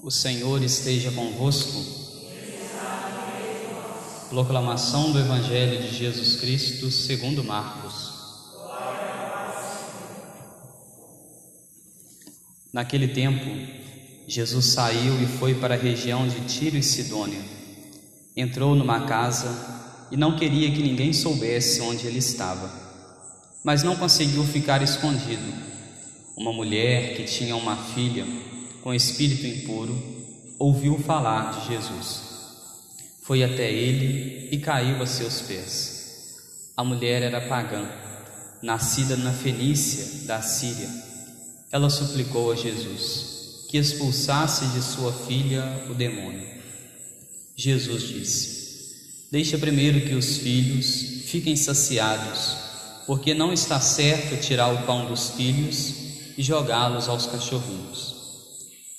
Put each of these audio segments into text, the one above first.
O Senhor esteja convosco. Proclamação do Evangelho de Jesus Cristo segundo Marcos. Naquele tempo, Jesus saiu e foi para a região de Tiro e Sidônia. Entrou numa casa e não queria que ninguém soubesse onde ele estava, mas não conseguiu ficar escondido. Uma mulher que tinha uma filha com espírito impuro, ouviu falar de Jesus. Foi até ele e caiu a seus pés. A mulher era pagã, nascida na Fenícia da Síria. Ela suplicou a Jesus que expulsasse de sua filha o demônio. Jesus disse: Deixa primeiro que os filhos fiquem saciados, porque não está certo tirar o pão dos filhos e jogá-los aos cachorrinhos.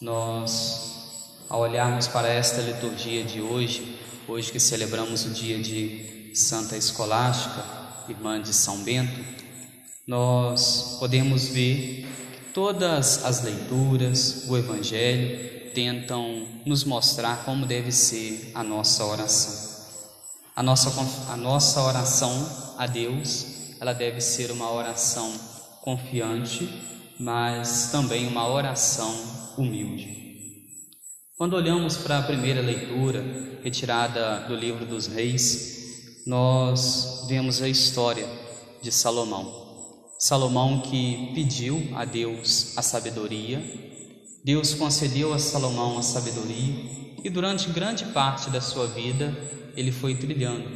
nós, ao olharmos para esta liturgia de hoje, hoje que celebramos o dia de Santa Escolástica, irmã de São Bento, nós podemos ver que todas as leituras, o Evangelho, tentam nos mostrar como deve ser a nossa oração. A nossa, a nossa oração a Deus, ela deve ser uma oração confiante, mas também uma oração humilde. Quando olhamos para a primeira leitura, retirada do livro dos Reis, nós vemos a história de Salomão. Salomão que pediu a Deus a sabedoria, Deus concedeu a Salomão a sabedoria e durante grande parte da sua vida ele foi trilhando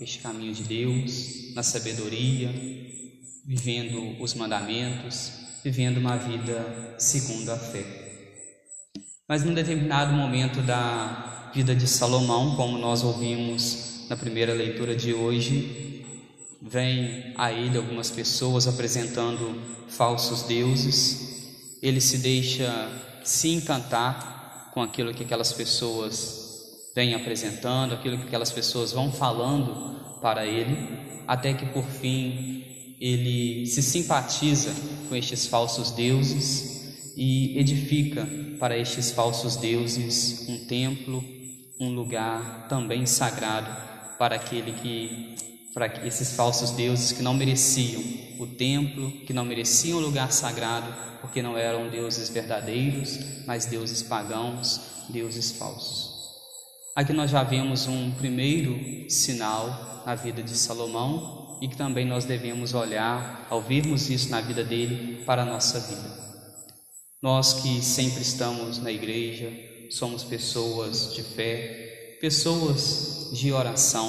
este caminho de Deus, na sabedoria, vivendo os mandamentos, vivendo uma vida segundo a fé. Mas num determinado momento da vida de Salomão, como nós ouvimos na primeira leitura de hoje, vem a ele algumas pessoas apresentando falsos deuses. Ele se deixa se encantar com aquilo que aquelas pessoas vêm apresentando, aquilo que aquelas pessoas vão falando para ele, até que por fim ele se simpatiza com estes falsos deuses e edifica para estes falsos deuses um templo, um lugar também sagrado para aquele que para esses falsos deuses que não mereciam o templo, que não mereciam o lugar sagrado, porque não eram deuses verdadeiros, mas deuses pagãos, deuses falsos. Aqui nós já vemos um primeiro sinal na vida de Salomão e que também nós devemos olhar, ao vermos isso na vida dele, para a nossa vida. Nós que sempre estamos na igreja, somos pessoas de fé, pessoas de oração,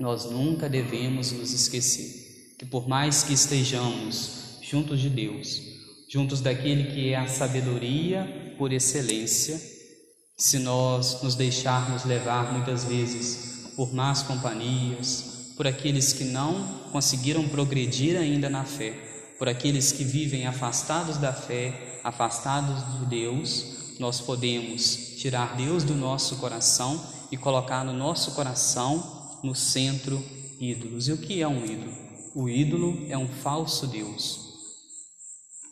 nós nunca devemos nos esquecer que, por mais que estejamos juntos de Deus, juntos daquele que é a sabedoria por excelência, se nós nos deixarmos levar muitas vezes por más companhias, por aqueles que não conseguiram progredir ainda na fé, por aqueles que vivem afastados da fé, afastados de Deus, nós podemos tirar Deus do nosso coração e colocar no nosso coração, no centro, ídolos. E o que é um ídolo? O ídolo é um falso Deus.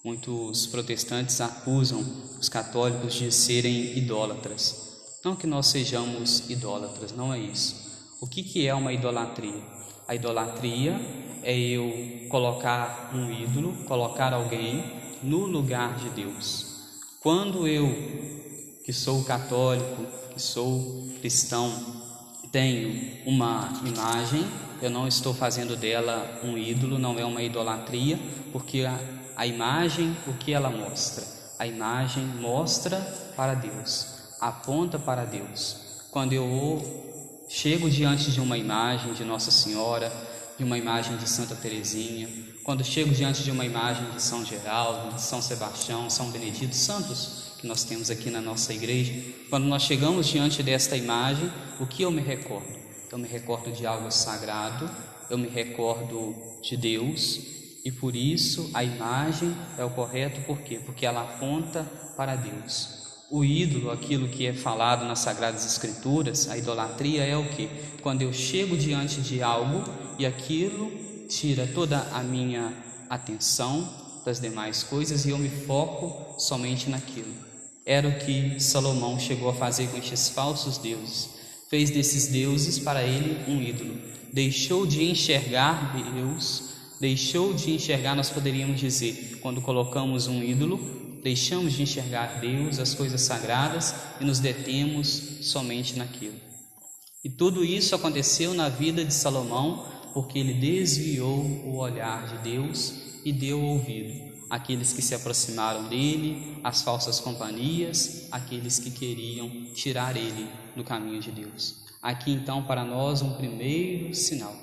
Muitos protestantes acusam os católicos de serem idólatras. Não que nós sejamos idólatras, não é isso. O que, que é uma idolatria? A idolatria é eu colocar um ídolo, colocar alguém no lugar de Deus. Quando eu que sou católico, que sou cristão, tenho uma imagem, eu não estou fazendo dela um ídolo, não é uma idolatria, porque a, a imagem, o que ela mostra? A imagem mostra para Deus, aponta para Deus. Quando eu chego diante de uma imagem de Nossa Senhora, de uma imagem de Santa Teresinha, quando chego diante de uma imagem de São Geraldo, de São Sebastião, São Benedito, santos que nós temos aqui na nossa igreja, quando nós chegamos diante desta imagem, o que eu me recordo? Eu me recordo de algo sagrado, eu me recordo de Deus, e por isso a imagem é o correto, por quê? Porque ela aponta para Deus. O ídolo, aquilo que é falado nas Sagradas Escrituras, a idolatria é o que? Quando eu chego diante de algo e aquilo tira toda a minha atenção das demais coisas e eu me foco somente naquilo. Era o que Salomão chegou a fazer com estes falsos deuses. Fez desses deuses para ele um ídolo. Deixou de enxergar Deus, deixou de enxergar, nós poderíamos dizer, quando colocamos um ídolo, deixamos de enxergar Deus, as coisas sagradas e nos detemos somente naquilo. E tudo isso aconteceu na vida de Salomão porque ele desviou o olhar de Deus e deu ouvido aqueles que se aproximaram dele, as falsas companhias, aqueles que queriam tirar ele do caminho de Deus. Aqui então para nós um primeiro sinal.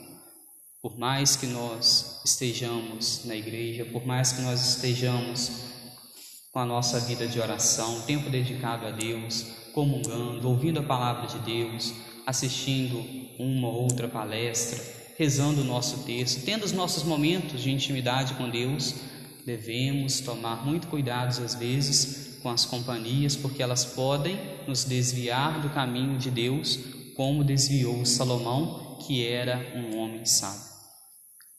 Por mais que nós estejamos na igreja, por mais que nós estejamos com a nossa vida de oração, tempo dedicado a Deus, comungando, ouvindo a palavra de Deus, assistindo uma ou outra palestra, rezando o nosso texto, tendo os nossos momentos de intimidade com Deus, Devemos tomar muito cuidado às vezes com as companhias, porque elas podem nos desviar do caminho de Deus, como desviou Salomão, que era um homem sábio.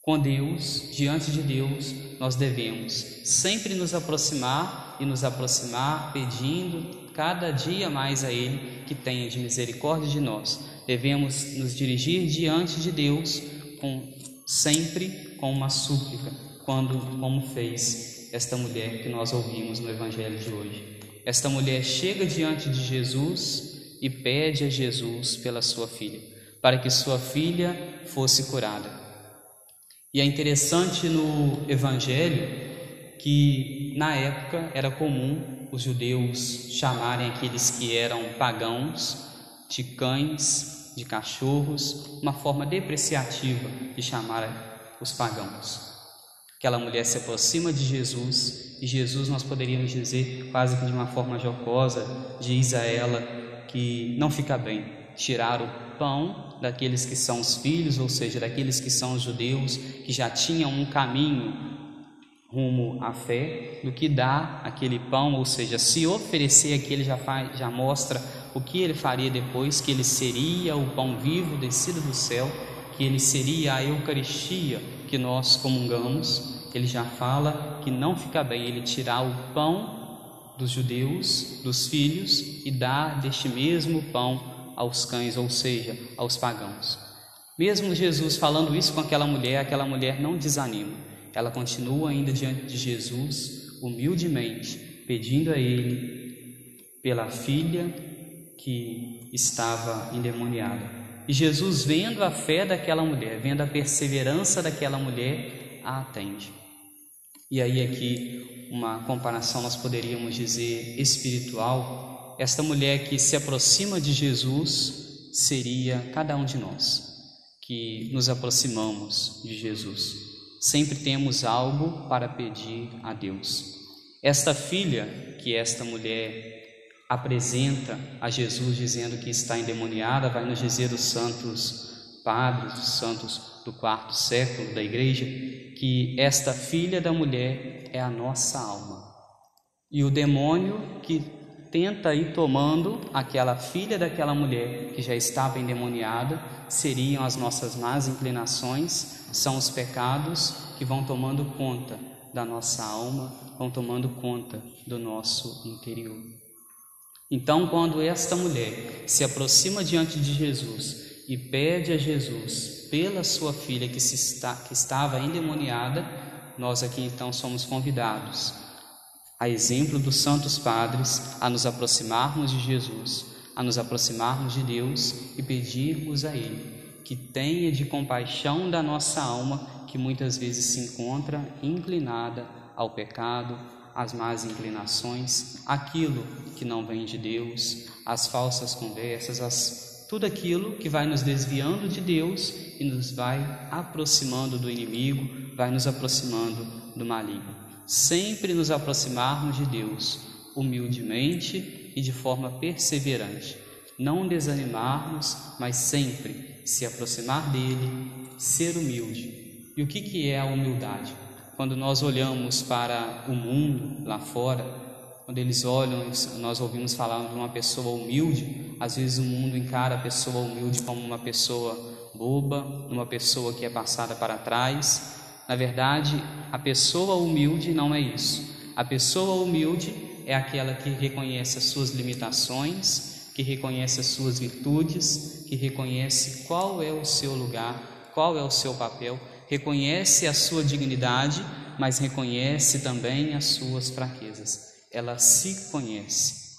Com Deus, diante de Deus, nós devemos sempre nos aproximar e nos aproximar pedindo cada dia mais a Ele que tenha de misericórdia de nós. Devemos nos dirigir diante de Deus com sempre com uma súplica, quando como fez esta mulher que nós ouvimos no evangelho de hoje. Esta mulher chega diante de Jesus e pede a Jesus pela sua filha, para que sua filha fosse curada. E é interessante no evangelho que na época era comum os judeus chamarem aqueles que eram pagãos de cães, de cachorros, uma forma depreciativa de chamar os pagãos. Aquela mulher se aproxima de Jesus e Jesus, nós poderíamos dizer, quase que de uma forma jocosa, diz a ela que não fica bem tirar o pão daqueles que são os filhos, ou seja, daqueles que são os judeus, que já tinham um caminho rumo à fé, do que dar aquele pão, ou seja, se oferecer aquele já faz, já mostra o que ele faria depois, que ele seria o pão vivo descido do céu, que ele seria a Eucaristia que nós comungamos, ele já fala que não fica bem ele tirar o pão dos judeus, dos filhos, e dar deste mesmo pão aos cães, ou seja, aos pagãos. Mesmo Jesus falando isso com aquela mulher, aquela mulher não desanima. Ela continua ainda diante de Jesus, humildemente, pedindo a ele pela filha que estava endemoniada. E Jesus, vendo a fé daquela mulher, vendo a perseverança daquela mulher, a atende. E aí, aqui, uma comparação nós poderíamos dizer espiritual. Esta mulher que se aproxima de Jesus seria cada um de nós que nos aproximamos de Jesus. Sempre temos algo para pedir a Deus. Esta filha que esta mulher apresenta a Jesus dizendo que está endemoniada, vai nos dizer os santos padres, os santos do quarto século da igreja, que esta filha da mulher é a nossa alma. E o demônio que tenta ir tomando aquela filha daquela mulher que já estava endemoniada seriam as nossas más inclinações, são os pecados que vão tomando conta da nossa alma, vão tomando conta do nosso interior. Então, quando esta mulher se aproxima diante de Jesus e pede a Jesus pela sua filha que, está, que estava endemoniada, nós aqui então somos convidados a exemplo dos santos padres, a nos aproximarmos de Jesus, a nos aproximarmos de Deus e pedirmos a Ele que tenha de compaixão da nossa alma, que muitas vezes se encontra inclinada ao pecado, às más inclinações, aquilo que não vem de Deus, as falsas conversas, as, tudo aquilo que vai nos desviando de Deus e nos vai aproximando do inimigo, vai nos aproximando do maligno. Sempre nos aproximarmos de Deus, humildemente e de forma perseverante. Não desanimarmos, mas sempre se aproximar dele, ser humilde. E o que, que é a humildade? Quando nós olhamos para o mundo lá fora, quando eles olham, nós ouvimos falar de uma pessoa humilde, às vezes o mundo encara a pessoa humilde como uma pessoa boba, uma pessoa que é passada para trás. Na verdade, a pessoa humilde não é isso. A pessoa humilde é aquela que reconhece as suas limitações, que reconhece as suas virtudes, que reconhece qual é o seu lugar, qual é o seu papel reconhece a sua dignidade, mas reconhece também as suas fraquezas. Ela se conhece.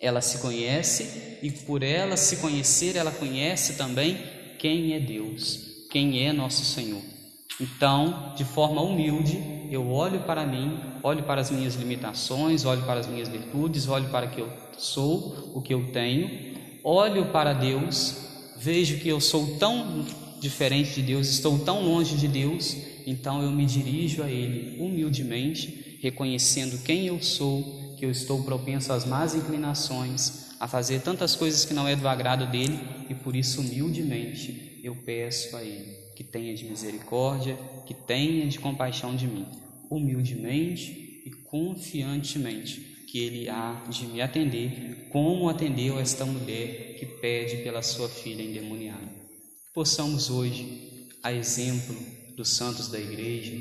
Ela se conhece e por ela se conhecer, ela conhece também quem é Deus, quem é nosso Senhor. Então, de forma humilde, eu olho para mim, olho para as minhas limitações, olho para as minhas virtudes, olho para o que eu sou, o que eu tenho, olho para Deus, vejo que eu sou tão diferente de Deus, estou tão longe de Deus, então eu me dirijo a Ele humildemente, reconhecendo quem eu sou, que eu estou propenso às más inclinações, a fazer tantas coisas que não é do agrado dele, e por isso humildemente eu peço a Ele que tenha de misericórdia, que tenha de compaixão de mim, humildemente e confiantemente, que Ele há de me atender, como atendeu esta mulher que pede pela sua filha endemoniada possamos hoje, a exemplo dos santos da igreja,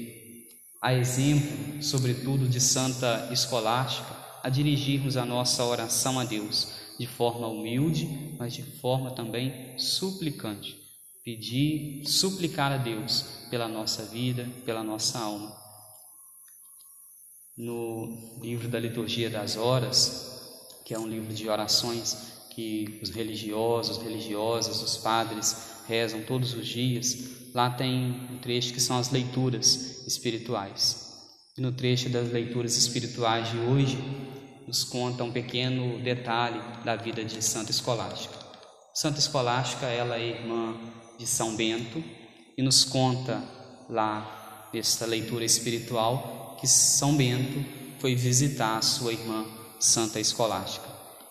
a exemplo, sobretudo, de Santa Escolástica, a dirigirmos a nossa oração a Deus de forma humilde, mas de forma também suplicante. Pedir, suplicar a Deus pela nossa vida, pela nossa alma. No livro da Liturgia das Horas, que é um livro de orações que os religiosos, religiosas, os padres rezam todos os dias, lá tem um trecho que são as leituras espirituais. E no trecho das leituras espirituais de hoje, nos conta um pequeno detalhe da vida de Santa Escolástica. Santa Escolástica, ela é irmã de São Bento e nos conta lá nesta leitura espiritual que São Bento foi visitar a sua irmã Santa Escolástica.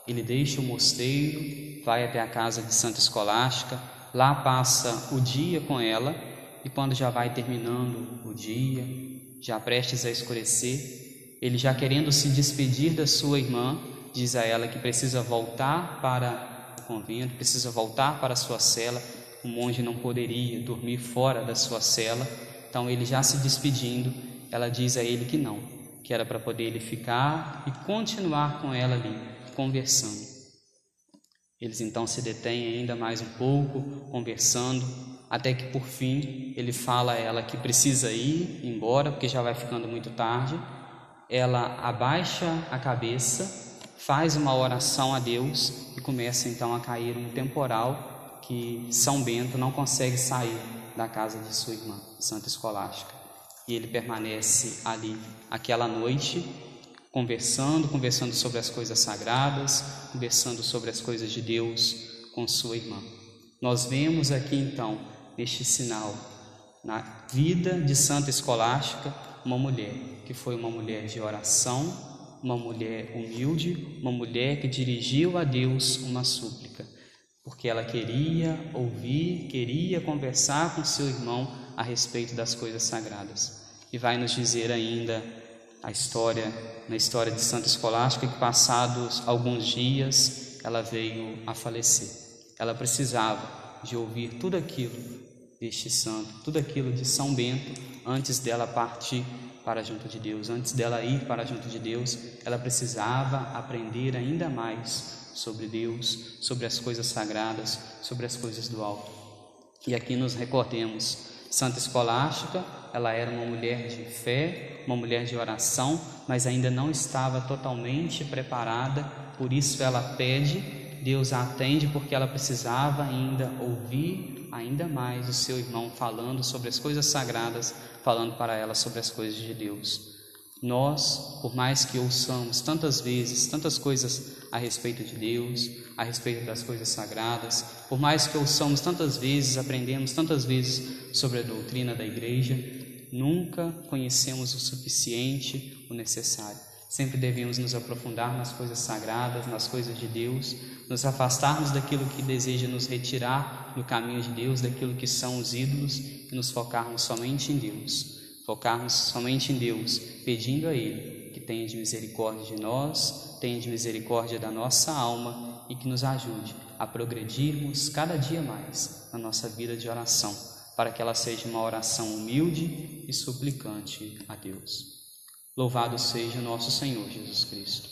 Ele deixa o mosteiro, vai até a casa de Santa Escolástica, Lá passa o dia com ela e quando já vai terminando o dia, já prestes a escurecer, ele já querendo se despedir da sua irmã, diz a ela que precisa voltar para o convento, precisa voltar para a sua cela. O monge não poderia dormir fora da sua cela, então ele já se despedindo, ela diz a ele que não, que era para poder ele ficar e continuar com ela ali, conversando. Eles então se detêm ainda mais um pouco, conversando, até que por fim ele fala a ela que precisa ir embora, porque já vai ficando muito tarde. Ela abaixa a cabeça, faz uma oração a Deus e começa então a cair um temporal que São Bento não consegue sair da casa de sua irmã, Santa Escolástica. E ele permanece ali aquela noite conversando, conversando sobre as coisas sagradas, conversando sobre as coisas de Deus com sua irmã. Nós vemos aqui então, neste sinal, na vida de Santa Escolástica, uma mulher que foi uma mulher de oração, uma mulher humilde, uma mulher que dirigiu a Deus uma súplica, porque ela queria ouvir, queria conversar com seu irmão a respeito das coisas sagradas. E vai nos dizer ainda a história, na história de Santa Escolástica, que passados alguns dias ela veio a falecer. Ela precisava de ouvir tudo aquilo deste santo, tudo aquilo de São Bento, antes dela partir para junto de Deus, antes dela ir para junto de Deus, ela precisava aprender ainda mais sobre Deus, sobre as coisas sagradas, sobre as coisas do alto. E aqui nos recordemos Santa Escolástica, ela era uma mulher de fé, uma mulher de oração, mas ainda não estava totalmente preparada, por isso ela pede, Deus a atende porque ela precisava ainda ouvir ainda mais o seu irmão falando sobre as coisas sagradas, falando para ela sobre as coisas de Deus. Nós, por mais que ouçamos tantas vezes tantas coisas a respeito de Deus, a respeito das coisas sagradas, por mais que ouçamos tantas vezes, aprendemos tantas vezes sobre a doutrina da igreja, nunca conhecemos o suficiente, o necessário. Sempre devemos nos aprofundar nas coisas sagradas, nas coisas de Deus, nos afastarmos daquilo que deseja nos retirar do caminho de Deus, daquilo que são os ídolos e nos focarmos somente em Deus focarmos somente em Deus, pedindo a Ele que tenha de misericórdia de nós, tenha de misericórdia da nossa alma e que nos ajude a progredirmos cada dia mais na nossa vida de oração, para que ela seja uma oração humilde e suplicante a Deus. Louvado seja nosso Senhor Jesus Cristo.